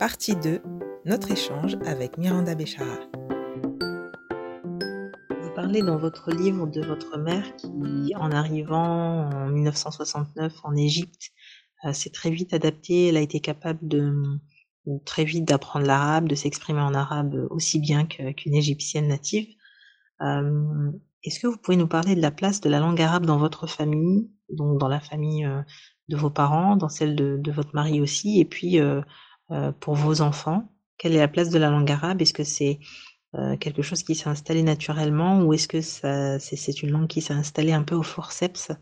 Partie 2, notre échange avec Miranda Béchara. Vous parlez dans votre livre de votre mère qui, en arrivant en 1969 en Égypte, euh, s'est très vite adaptée. Elle a été capable de très vite d'apprendre l'arabe, de s'exprimer en arabe aussi bien qu'une égyptienne native. Euh, est-ce que vous pouvez nous parler de la place de la langue arabe dans votre famille, donc dans la famille euh, de vos parents, dans celle de, votre mari aussi, et puis pour vos enfants? Quelle est la place de la langue arabe? Est-ce que c'est quelque chose qui s'est installé naturellement ou est-ce que c'est une langue qui s'est installée un peu au forceps?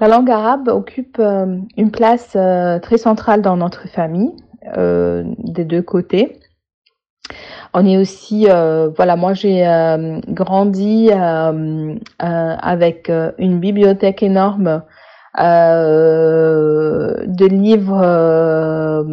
La langue arabe occupe une place très centrale dans notre famille, des deux côtés. On est aussi, euh, voilà, moi j'ai euh, grandi euh, avec une bibliothèque énorme de livres,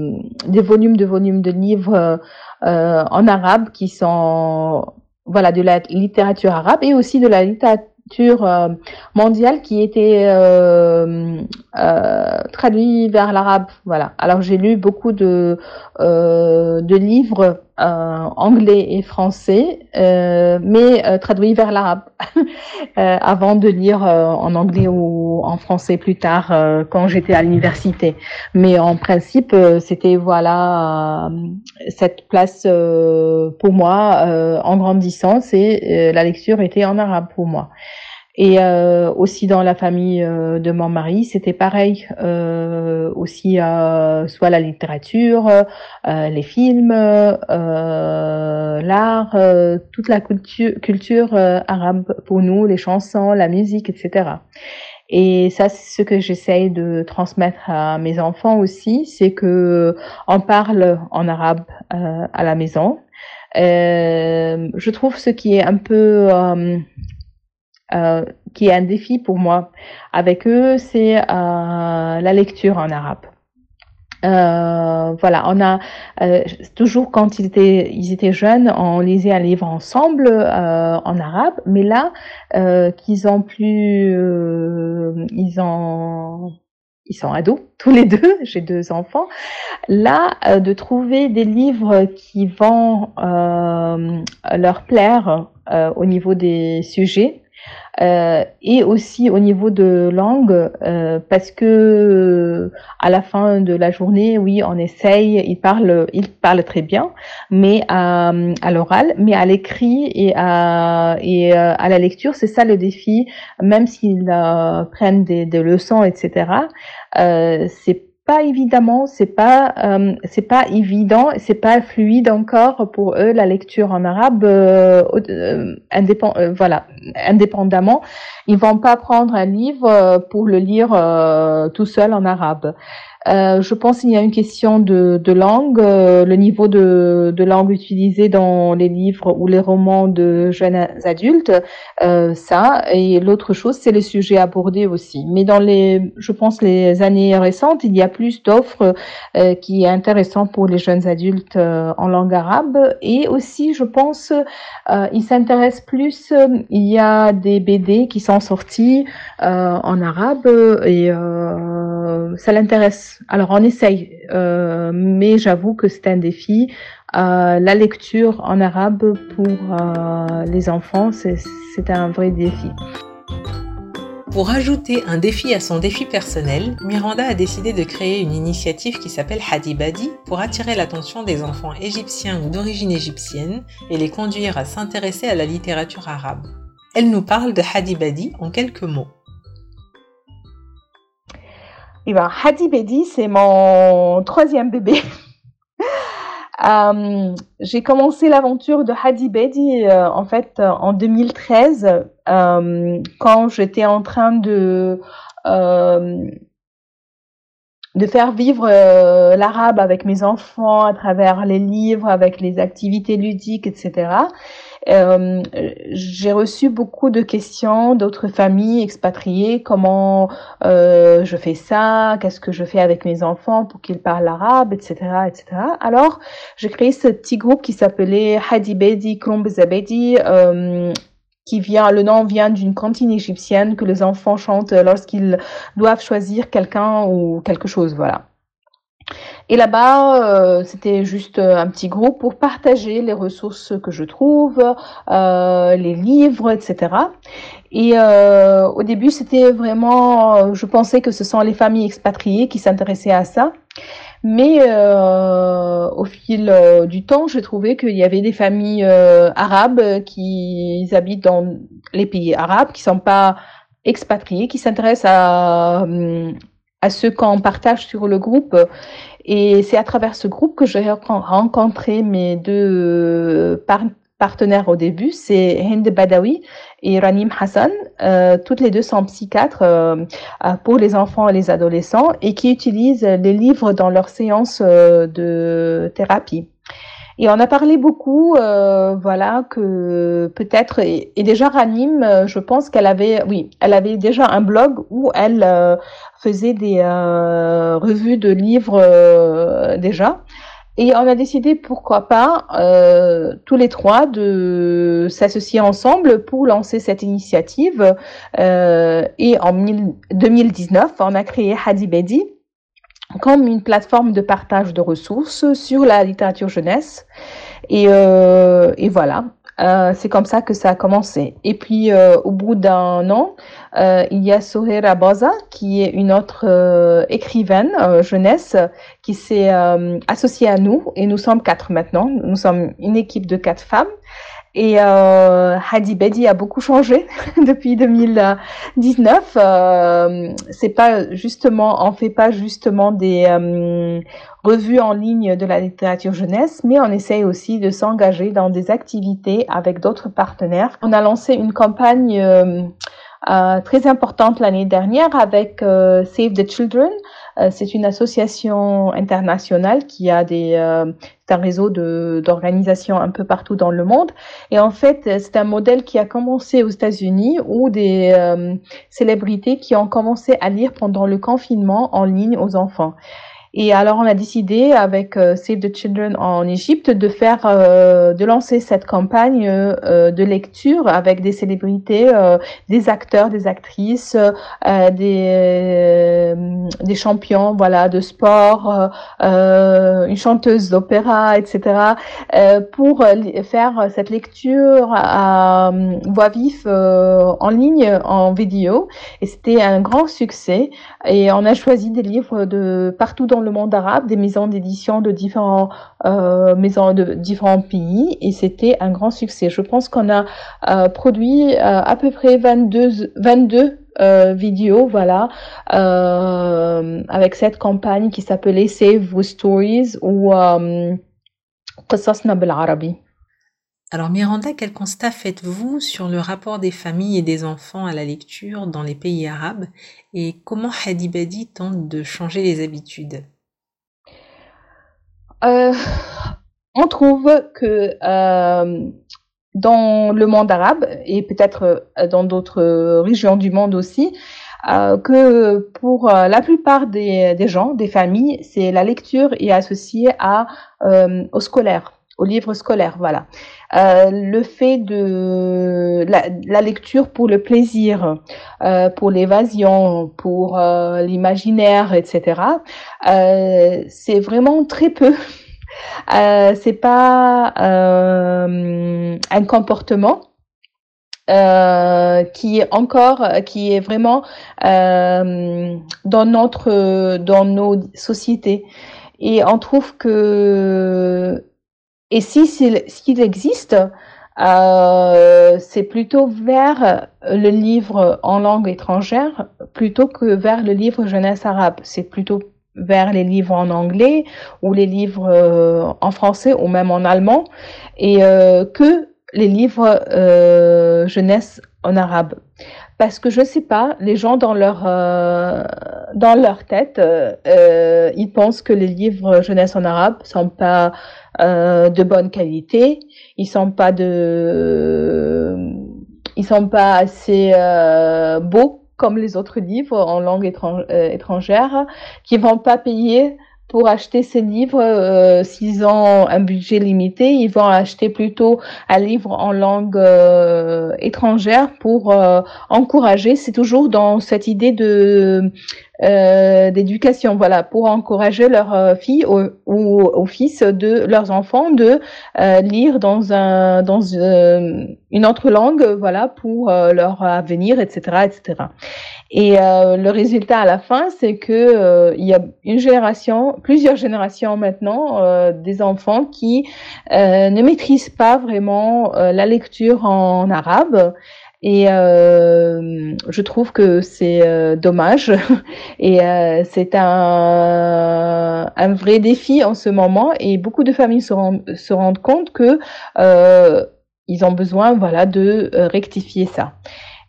des volumes de volumes de livres en arabe qui sont, voilà, de la littérature arabe et aussi de la littérature euh, mondiale qui était euh, euh, traduit vers l'arabe. Voilà. Alors j'ai lu beaucoup de de livres anglais et français, mais traduits vers l'arabe avant de lire en anglais ou en français plus tard quand j'étais à l'université. Mais en principe, c'était voilà cette place pour moi en grandissant, c'est la lecture était en arabe pour moi. Et euh, aussi dans la famille euh, de mon mari, c'était pareil. Euh, aussi, euh, soit la littérature, euh, les films, l'art, toute la culture, culture arabe pour nous, les chansons, la musique, etc. Et ça, c'est ce que j'essaye de transmettre à mes enfants aussi, c'est que on parle en arabe à la maison. je trouve ce qui est un peu euh, qui est un défi pour moi avec eux, c'est euh, la lecture en arabe. Euh, voilà, on a euh, toujours quand ils étaient ils étaient jeunes, on lisait un livre ensemble euh, en arabe, mais là qu'ils ont plus, ils ont ils sont ados tous les deux, j'ai deux enfants. Là, de trouver des livres qui vont leur plaire au niveau des sujets, euh, et aussi au niveau de langue, euh, parce que à la fin de la journée, oui, on essaye, il parle, il parle très bien, mais à, à l'oral, mais à l'écrit et à et euh, à la lecture, c'est ça le défi. Même s'ils prennent des, des, leçons, etc. c'est pas évidemment, c'est pas euh, c'est pas évident, c'est pas fluide encore pour eux la lecture en arabe euh, euh, indépend, voilà indépendamment. Ils vont pas prendre un livre pour le lire tout seul en arabe. Euh, je pense qu'il y a une question de, de langue, euh, le niveau de, de, langue utilisé dans les livres ou les romans de jeunes adultes, euh, ça. Et l'autre chose, c'est le sujet abordé aussi. Mais dans les, je pense, les années récentes, il y a plus d'offres euh, qui est intéressant pour les jeunes adultes en langue arabe. Et aussi, je pense, ils s'intéressent plus. il y a des BD qui sont sortis en arabe et ça l'intéresse alors on essaye, euh, mais j'avoue que c'est un défi. Euh, la lecture en arabe pour euh, les enfants, c'est un vrai défi. Pour ajouter un défi à son défi personnel, Miranda a décidé de créer une initiative qui s'appelle Hadibadi pour attirer l'attention des enfants égyptiens ou d'origine égyptienne et les conduire à s'intéresser à la littérature arabe. Elle nous parle de Hadibadi en quelques mots. Eh ben, Hadi Bedi, c'est mon troisième bébé. euh, j'ai commencé l'aventure de Hadi Bedi euh, en fait en 2013 euh, quand j'étais en train euh, de faire vivre l'arabe avec mes enfants à travers les livres, avec les activités ludiques, etc. Euh, j'ai reçu beaucoup de questions d'autres familles expatriées, comment euh, je fais ça, qu'est-ce que je fais avec mes enfants pour qu'ils parlent arabe, etc., etc. Alors, j'ai créé ce petit groupe qui s'appelait Hadibedi Klomb Zabedi, euh, qui vient, le nom vient d'une cantine égyptienne que les enfants chantent lorsqu'ils doivent choisir quelqu'un ou quelque chose, voilà. Et là-bas, euh, c'était juste un petit groupe pour partager les ressources que je trouve, euh, les livres, etc. Et euh, au début, c'était vraiment, je pensais que ce sont les familles expatriées qui s'intéressaient à ça. Mais euh, au fil euh, du temps, j'ai trouvé qu'il y avait des familles euh, arabes qui habitent dans les pays arabes, qui sont pas expatriés, qui s'intéressent à, à ce qu'on partage sur le groupe. Et c'est à travers ce groupe que j'ai rencontré mes deux partenaires au début, c'est Hind Badawi et Ranim Hassan. Euh, toutes les deux sont psychiatres euh, euh, pour les enfants et les adolescents et qui utilisent les livres dans leurs séances de thérapie. Et on a parlé beaucoup, voilà, que peut-être et, déjà Ranim, je pense qu'elle avait, oui, elle avait déjà un blog où elle faisait des revues de livres déjà. Et on a décidé, pourquoi pas, euh, tous les trois, de s'associer ensemble pour lancer cette initiative. Euh, et en 2019, on a créé Hadibedi comme une plateforme de partage de ressources sur la littérature jeunesse. Et, euh, et voilà, euh, c'est comme ça que ça a commencé. Et puis, euh, au bout d'un an, euh, il y a Sohera Boza, qui est une autre euh, écrivaine euh, jeunesse, qui s'est associée à nous. Et nous sommes quatre maintenant. Nous sommes une équipe de quatre femmes. Et euh, Hadi Bedi a beaucoup changé depuis 2019. Euh, c'est pas justement, on fait pas justement des euh, revues en ligne de la littérature jeunesse, mais on essaye aussi de s'engager dans des activités avec d'autres partenaires. On a lancé une campagne euh, euh, très importante l'année dernière avec euh, Save the Children. Euh, c'est une association internationale qui a des, un réseau d'organisations un peu partout dans le monde. Et en fait, c'est un modèle qui a commencé aux États-Unis où des célébrités qui ont commencé à lire pendant le confinement en ligne aux enfants. Et alors, on a décidé avec euh, Save the Children en Égypte de faire, euh, de lancer cette campagne euh, de lecture avec des célébrités, des acteurs, des actrices, des des champions, voilà, de sport, une chanteuse d'opéra, etc. pour faire cette lecture à voix vive en ligne, en vidéo. Et c'était un grand succès. Et on a choisi des livres de partout dans le monde arabe, des maisons d'édition de différents euh, maisons de différents pays, et c'était un grand succès. Je pense qu'on a euh, produit euh, à peu près 22 22 euh, vidéos, voilà, euh, avec cette campagne qui s'appelait Save Vos Stories ou euh, قصصنا بالعربي. Alors Miranda, quel constat faites-vous sur le rapport des familles et des enfants à la lecture dans les pays arabes et comment Hadibadi tente de changer les habitudes Euh, On trouve que euh, dans le monde arabe et peut-être euh, dans d'autres régions du monde aussi, que pour la plupart des, gens, des familles, c'est la lecture est associée à au scolaire au livre scolaire, voilà. Euh, le fait de la, lecture pour le plaisir, euh, pour l'évasion, pour euh, l'imaginaire, etc. Euh, c'est vraiment très peu. Euh, c'est pas un comportement. qui est encore, qui est vraiment dans notre, dans nos sociétés. Et on trouve que et si s'il existe, euh, c'est plutôt vers le livre en langue étrangère plutôt que vers le livre jeunesse arabe. C'est plutôt vers les livres en anglais ou les livres euh, en français ou même en allemand et euh, que les livres euh, jeunesse en arabe. Parce que je sais pas, les gens dans leur euh, dans leur tête, euh, ils pensent que les livres jeunesse en arabe sont pas euh, de bonne qualité, ils sont pas de, ils sont pas assez euh, beaux comme les autres livres en langue euh, étrangère, qui vont pas payer pour acheter ces livres, euh, s'ils ont un budget limité, ils vont acheter plutôt un livre en langue euh, étrangère pour encourager. C'est toujours dans cette idée de euh, d'éducation, voilà, pour encourager leurs filles ou, ou, fils de leurs enfants de lire dans un dans une autre langue, voilà, pour leur avenir, etc., etc. Et le résultat à la fin, c'est que il y a une génération, plusieurs générations maintenant, des enfants qui ne maîtrisent pas vraiment la lecture en arabe et euh, je trouve que c'est euh, dommage et euh, c'est un, un vrai défi en ce moment et beaucoup de familles se, se rendent compte que euh, ils ont besoin voilà de euh, rectifier ça.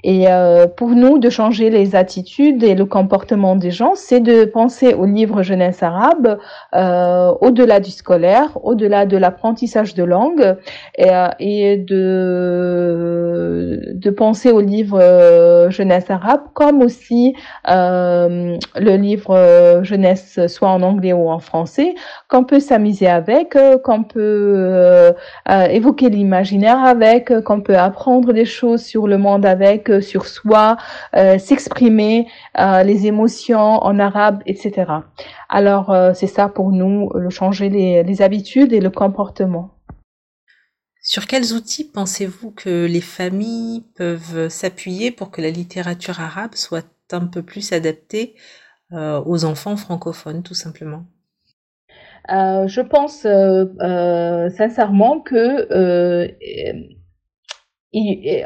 Et euh, pour nous, de changer les attitudes et le comportement des gens, c'est de penser au livre jeunesse arabe euh, au-delà du scolaire, au-delà de l'apprentissage de langue, et, euh, et, de, de penser au livre euh, jeunesse arabe comme aussi euh, le livre jeunesse soit en anglais ou en français, qu'on peut s'amuser avec, qu'on peut évoquer l'imaginaire avec, qu'on peut apprendre des choses sur le monde avec sur soi, euh, s'exprimer, euh, les émotions en arabe, etc. Alors euh, c'est ça pour nous, le changer les, habitudes et le comportement. Sur quels outils pensez-vous que les familles peuvent s'appuyer pour que la littérature arabe soit un peu plus adaptée aux enfants francophones, tout simplement? Je pense sincèrement que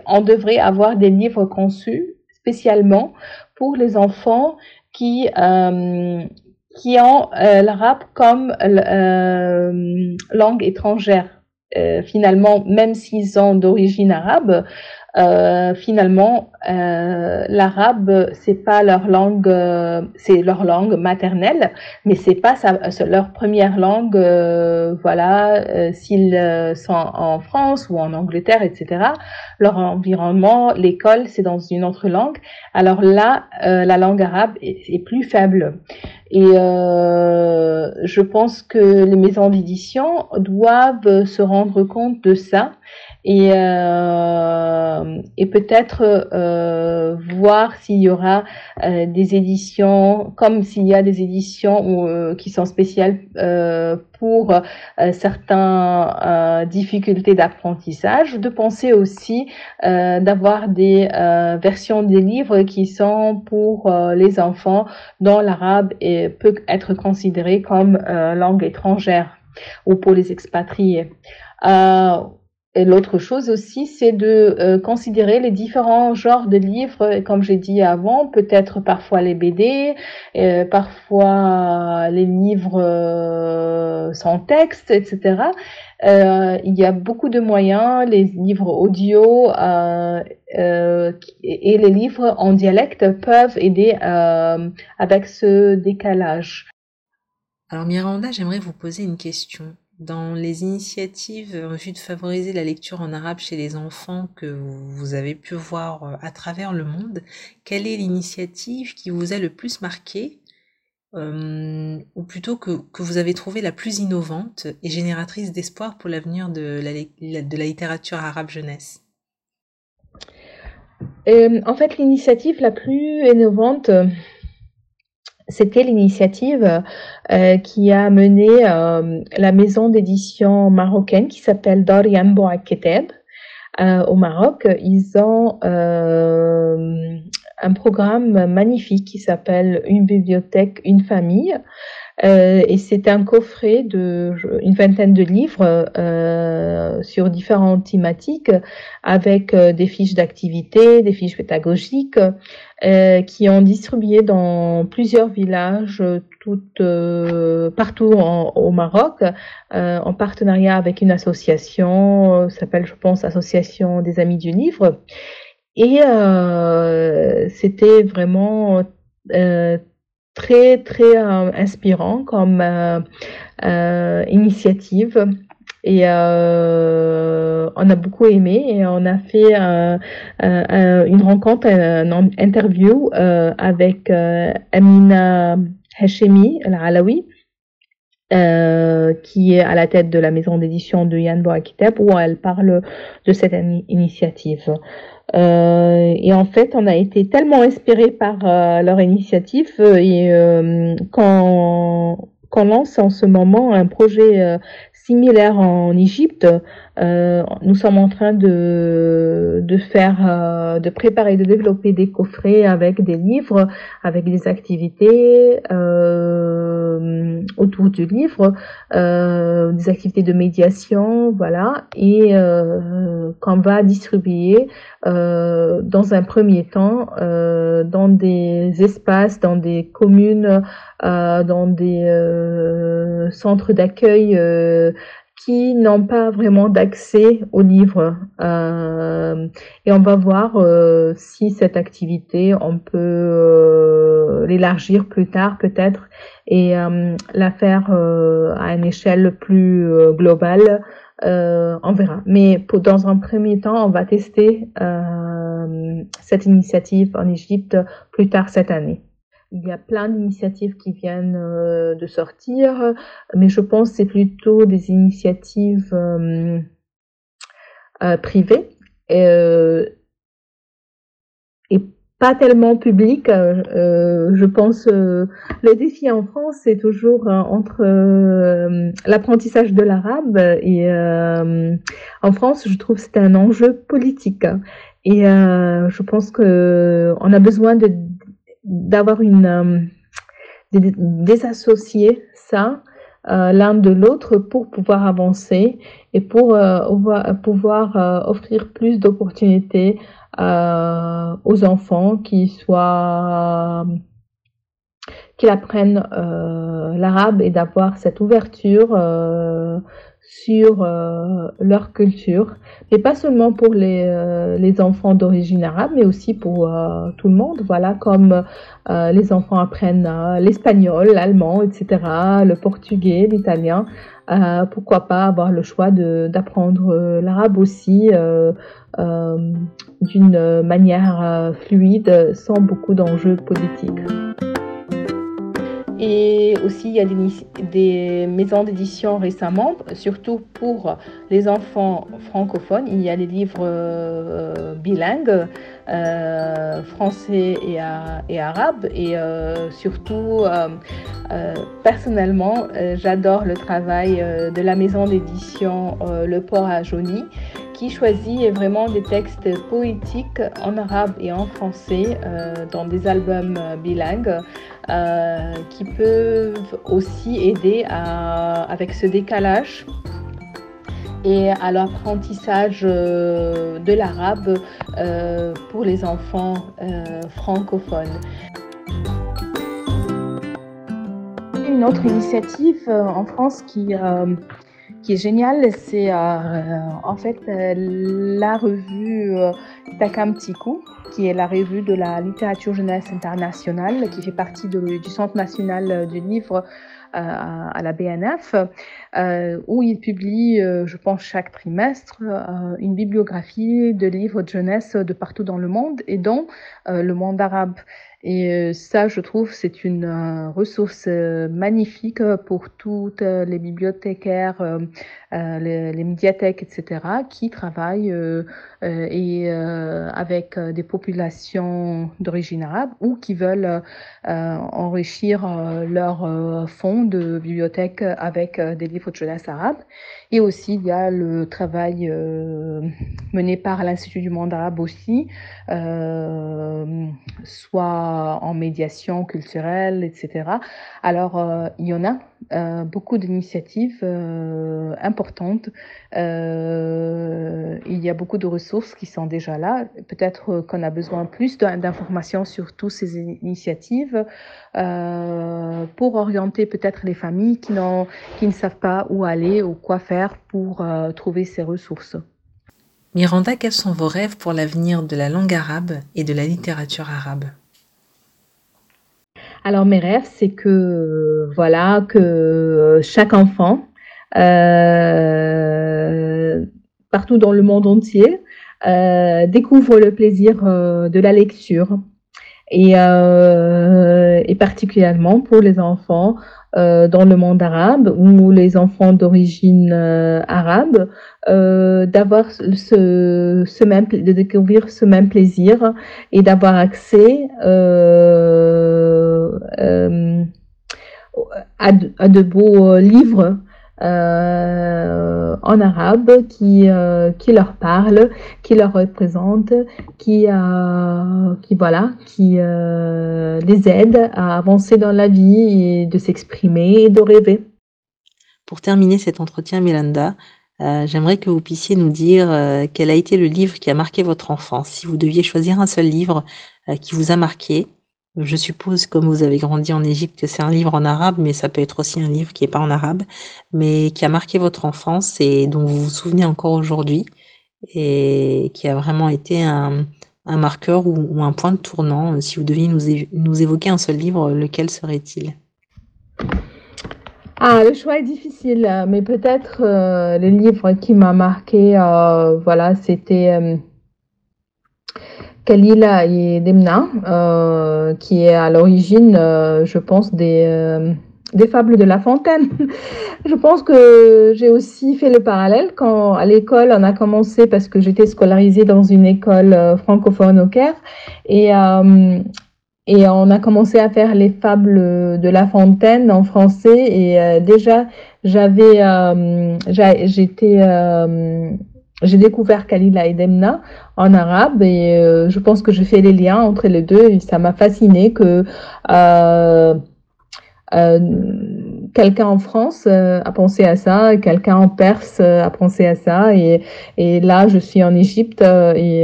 on devrait avoir des livres conçus spécialement pour les enfants qui euh, qui ont euh, l'arabe comme euh, langue étrangère. finalement, même s'ils sont d'origine arabe, euh, finalement, euh, l'arabe, c'est pas leur langue, euh, c'est leur langue maternelle, mais c'est pas leur première langue. Euh, voilà, s'ils sont en France ou en Angleterre, etc. Leur environnement, l'école, c'est dans une autre langue. Alors là, la langue arabe est plus faible. Et je pense que les maisons d'édition doivent se rendre compte de ça et, euh, et peut-être euh, voir s'il y aura euh, des éditions, comme s'il y a des éditions euh, qui sont spéciales euh, pour euh, certaines difficultés d'apprentissage, de penser aussi d'avoir des versions des livres qui sont pour les enfants dont l'arabe peut être considéré comme langue étrangère ou pour les expatriés. Euh, l'autre chose aussi, c'est de euh, considérer les différents genres de livres, comme j'ai dit avant, peut-être parfois les BD, euh, parfois les livres euh, sans texte, etc. il y a beaucoup de moyens, les livres audio et les livres en dialecte peuvent aider avec ce décalage. Alors Miranda, j'aimerais vous poser une question. Dans les initiatives en vue de favoriser la lecture en arabe chez les enfants que vous avez pu voir euh, à travers le monde, quelle est l'initiative qui vous a le plus marqué euh, ou plutôt que, que, vous avez trouvé la plus innovante et génératrice d'espoir pour l'avenir de la, de la littérature arabe jeunesse? Euh, En fait, l'initiative la plus innovante, c'était l'initiative euh, qui a mené euh, la maison d'édition marocaine qui s'appelle Dorian Bouaketeb euh, au Maroc. Ils ont un programme magnifique qui s'appelle Une bibliothèque, une famille. Euh, et c'est un coffret de une vingtaine de livres euh, sur différentes thématiques avec euh, des fiches d'activité, des fiches pédagogiques euh, qui ont distribué dans plusieurs villages tout, partout au Maroc en partenariat avec une association s'appelle je pense Association des Amis du Livre. Et c'était vraiment très très euh, inspirant comme euh, euh, initiative et on a beaucoup aimé et on a fait une rencontre, une interview avec Amina Hashemi Al-Alawi. qui est à la tête de la maison d'édition de Yann Boakitab où elle parle de cette initiative. Et en fait, on a été tellement inspiré par leur initiative et quand qu'on lance en ce moment un projet similaire en Égypte. Euh, nous sommes en train de, de faire, euh, de préparer, de développer des coffrets avec des livres, avec des activités euh, autour du livre, euh, des activités de médiation, voilà, et euh, qu'on va distribuer dans un premier temps dans des espaces, dans des communes, dans des centres d'accueil qui n'ont pas vraiment d'accès aux livres. Euh, et on va voir euh, si cette activité, on peut euh, l'élargir plus tard peut-être et la faire à une échelle plus globale. on verra. Mais pour, dans un premier temps, on va tester cette initiative en Égypte plus tard cette année. Il y a plein d'initiatives qui viennent euh, de sortir, mais je pense que c'est plutôt des initiatives euh, euh, privées et, pas tellement publiques. je pense le défi en France, c'est toujours entre l'apprentissage de l'arabe et en France, je trouve que c'est un enjeu politique. Et je pense que on a besoin de d'avoir une euh, désassocier ça euh, l'un de l'autre pour pouvoir avancer et pour euh, pouvoir offrir plus d'opportunités aux enfants qui soient qu'ils apprennent l'arabe et d'avoir cette ouverture sur euh, leur culture, et pas seulement pour les, euh, les enfants d'origine arabe, mais aussi pour euh, tout le monde. Voilà, comme les enfants apprennent l'espagnol, l'allemand, etc., le portugais, l'italien. pourquoi pas avoir le choix d'apprendre l'arabe aussi d'une manière fluide, sans beaucoup d'enjeux politiques. Et aussi, il y a des, maisons d'édition récemment, surtout pour les enfants francophones. Il y a des livres euh, bilingues, euh, français et, et, arabe. Et euh, surtout, personnellement, j'adore le travail de la maison d'édition Le Port à Joni qui choisit vraiment des textes poétiques en arabe et en français dans des albums bilingues. Euh, qui peuvent aussi aider avec ce décalage et à l'apprentissage euh, de l'arabe euh, pour les enfants francophones. Une autre initiative en France qui, qui est géniale, c'est en fait la revue Takam Tiku qui est la revue de la littérature jeunesse internationale, qui fait partie du Centre national du livre euh, à la BNF, euh, où il publie, euh, je pense, chaque trimestre, une bibliographie de livres de jeunesse de partout dans le monde et dont le monde arabe. Et euh, ça, je trouve, c'est une euh, ressource euh, magnifique pour toutes les bibliothécaires, les, les, médiathèques, etc., qui travaillent et avec des populations d'origine arabe ou qui veulent enrichir leur fonds de bibliothèque avec des livres de jeunesse arabe. Et aussi, il y a le travail mené par l'Institut du monde arabe aussi, soit en médiation culturelle, etc. Alors, euh, il y en a euh, beaucoup d'initiatives euh, il y a beaucoup de ressources qui sont déjà là. Peut-être qu'on a besoin plus d'informations sur toutes ces initiatives pour orienter peut-être les familles qui, qui ne savent pas où aller ou quoi faire pour trouver ces ressources. Miranda, quels sont vos rêves pour l'avenir de la langue arabe et de la littérature arabe? Alors mes rêves, c'est que voilà que chaque enfant euh, partout dans le monde entier euh, découvre le plaisir euh, de la lecture. Et, particulièrement pour les enfants euh, dans le monde arabe ou les enfants d'origine euh, arabe euh, d'avoir ce, même de découvrir ce même plaisir et d'avoir accès euh, euh, à, de beaux livres euh, en arabe qui, euh, qui leur parle, qui leur représente, qui, euh, qui voilà, qui les aide à avancer dans la vie et de s'exprimer et de rêver. Pour terminer cet entretien, Miranda, euh, j'aimerais que vous puissiez nous dire quel a été le livre qui a marqué votre enfance. Si vous deviez choisir un seul livre qui vous a marqué, je suppose, comme vous avez grandi en Égypte, que c'est un livre en arabe, mais ça peut être aussi un livre qui n'est pas en arabe, mais qui a marqué votre enfance et dont vous vous souvenez encore aujourd'hui et qui a vraiment été un, marqueur ou, un point de tournant. Si vous deviez nous, nous évoquer un seul livre, lequel serait-il? Ah, le choix est difficile, mais peut-être euh, le livre qui m'a marqué, euh, voilà, c'était euh, Kalila et Demna, euh, qui est à l'origine, euh, je pense, des, euh, des fables de La Fontaine. je pense que j'ai aussi fait le parallèle quand à l'école on a commencé parce que j'étais scolarisée dans une école euh, francophone au Caire et euh, et on a commencé à faire les fables de La Fontaine en français et euh, déjà j'avais j'étais j'ai découvert Kalila et Demna en arabe et euh, je pense que je fais les liens entre les deux et ça m'a fasciné que euh, euh, quelqu'un en France euh, a pensé à ça, quelqu'un en Perse euh, a pensé à ça et, et là je suis en Égypte et,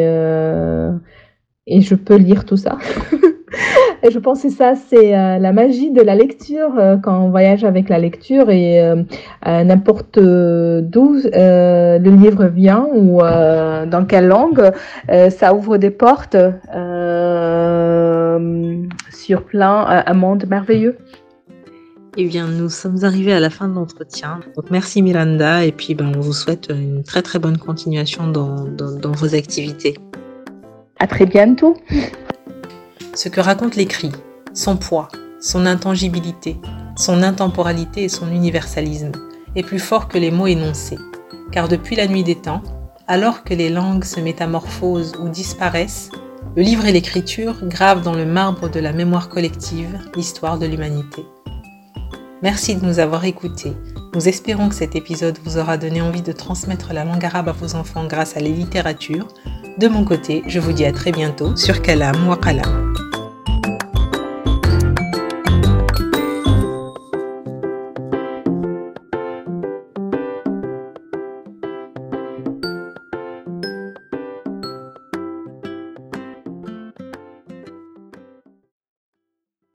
et je peux lire tout ça. Et je pense que ça, c'est euh, la magie de la lecture euh, quand on voyage avec la lecture et euh, n'importe d'où le livre vient ou dans quelle langue, ça ouvre des portes sur plein un monde merveilleux. Eh bien, nous sommes arrivés à la fin de l'entretien. Donc, merci Miranda, et puis ben, on vous souhaite une très très bonne continuation dans, dans, dans vos activités. À très bientôt. Ce que raconte l'écrit, son poids, son intangibilité, son intemporalité et son universalisme est plus fort que les mots énoncés, car depuis la nuit des temps, alors que les langues se métamorphosent ou disparaissent, le livre et l'écriture gravent dans le marbre de la mémoire collective l'histoire de l'humanité. Merci de nous avoir écoutés. Nous espérons que cet épisode vous aura donné envie de transmettre la langue arabe à vos enfants grâce à la littérature. De mon côté, je vous dis à très bientôt sur Kalam Wakalam.